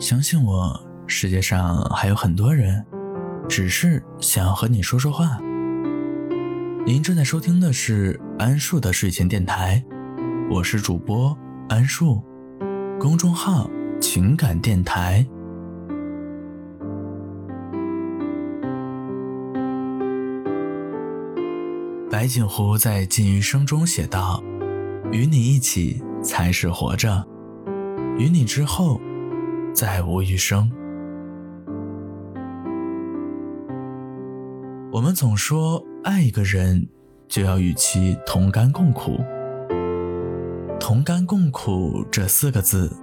相信我，世界上还有很多人，只是想要和你说说话。您正在收听的是安树的睡前电台，我是主播安树，公众号情感电台。白景湖在《禁余生》中写道：“与你一起才是活着，与你之后再无余生。”我们总说爱一个人就要与其同甘共苦，“同甘共苦”这四个字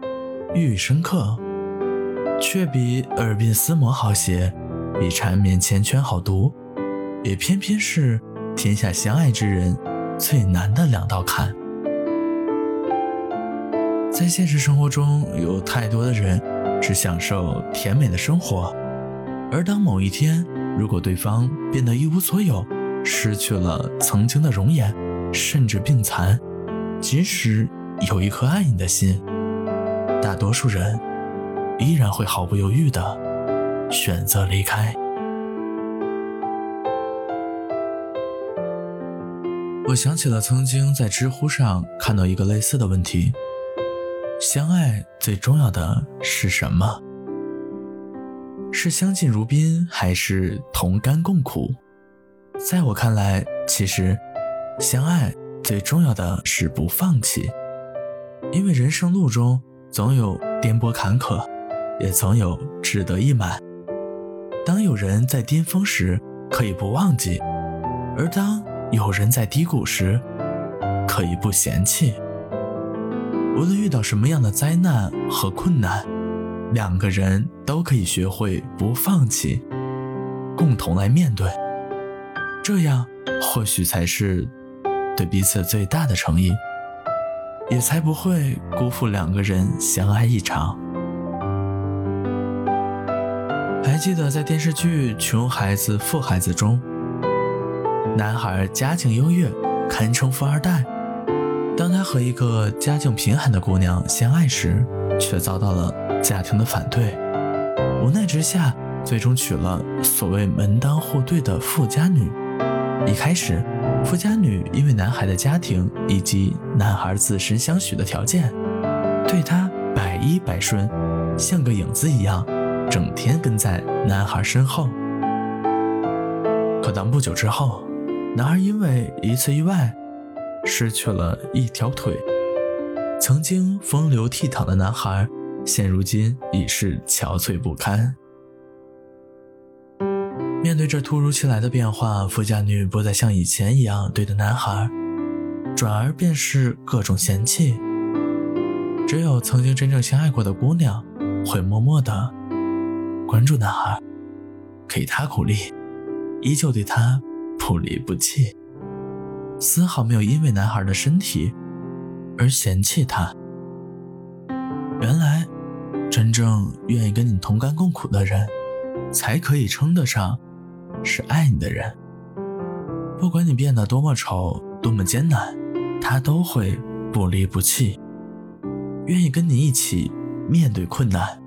寓意深刻，却比耳鬓厮磨好写，比缠绵缱绻好读，也偏偏是。天下相爱之人最难的两道坎，在现实生活中，有太多的人只享受甜美的生活，而当某一天，如果对方变得一无所有，失去了曾经的容颜，甚至病残，即使有一颗爱你的心，大多数人依然会毫不犹豫地选择离开。我想起了曾经在知乎上看到一个类似的问题：相爱最重要的是什么？是相敬如宾，还是同甘共苦？在我看来，其实相爱最重要的是不放弃，因为人生路中总有颠簸坎坷，也总有志得意满。当有人在巅峰时，可以不忘记；而当有人在低谷时，可以不嫌弃。无论遇到什么样的灾难和困难，两个人都可以学会不放弃，共同来面对。这样或许才是对彼此最大的诚意，也才不会辜负两个人相爱一场。还记得在电视剧《穷孩子富孩子》中。男孩家境优越，堪称富二代。当他和一个家境贫寒的姑娘相爱时，却遭到了家庭的反对。无奈之下，最终娶了所谓门当户对的富家女。一开始，富家女因为男孩的家庭以及男孩自身相许的条件，对他百依百顺，像个影子一样，整天跟在男孩身后。可当不久之后，男孩因为一次意外，失去了一条腿。曾经风流倜傥的男孩，现如今已是憔悴不堪。面对这突如其来的变化，富家女不再像以前一样对待男孩，转而便是各种嫌弃。只有曾经真正相爱过的姑娘，会默默的关注男孩，给他鼓励，依旧对他。不离不弃，丝毫没有因为男孩的身体而嫌弃他。原来，真正愿意跟你同甘共苦的人，才可以称得上是爱你的人。不管你变得多么丑，多么艰难，他都会不离不弃，愿意跟你一起面对困难。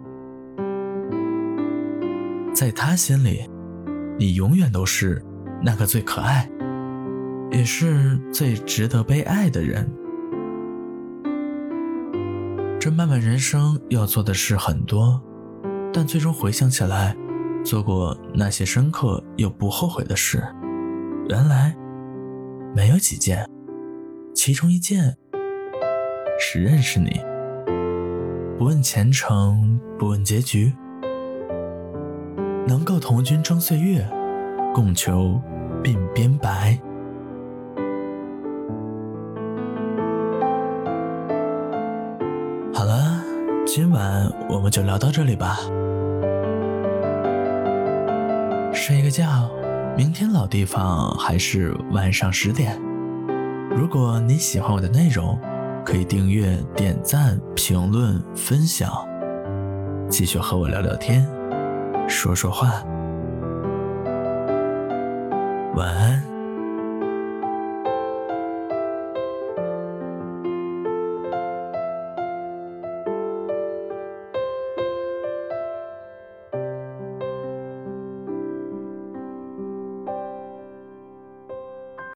在他心里，你永远都是。那个最可爱，也是最值得被爱的人。这漫漫人生要做的事很多，但最终回想起来，做过那些深刻又不后悔的事，原来没有几件。其中一件是认识你，不问前程，不问结局，能够同君争岁月，共求。鬓边白。好了，今晚我们就聊到这里吧。睡个觉，明天老地方还是晚上十点。如果你喜欢我的内容，可以订阅、点赞、评论、分享，继续和我聊聊天，说说话。晚安。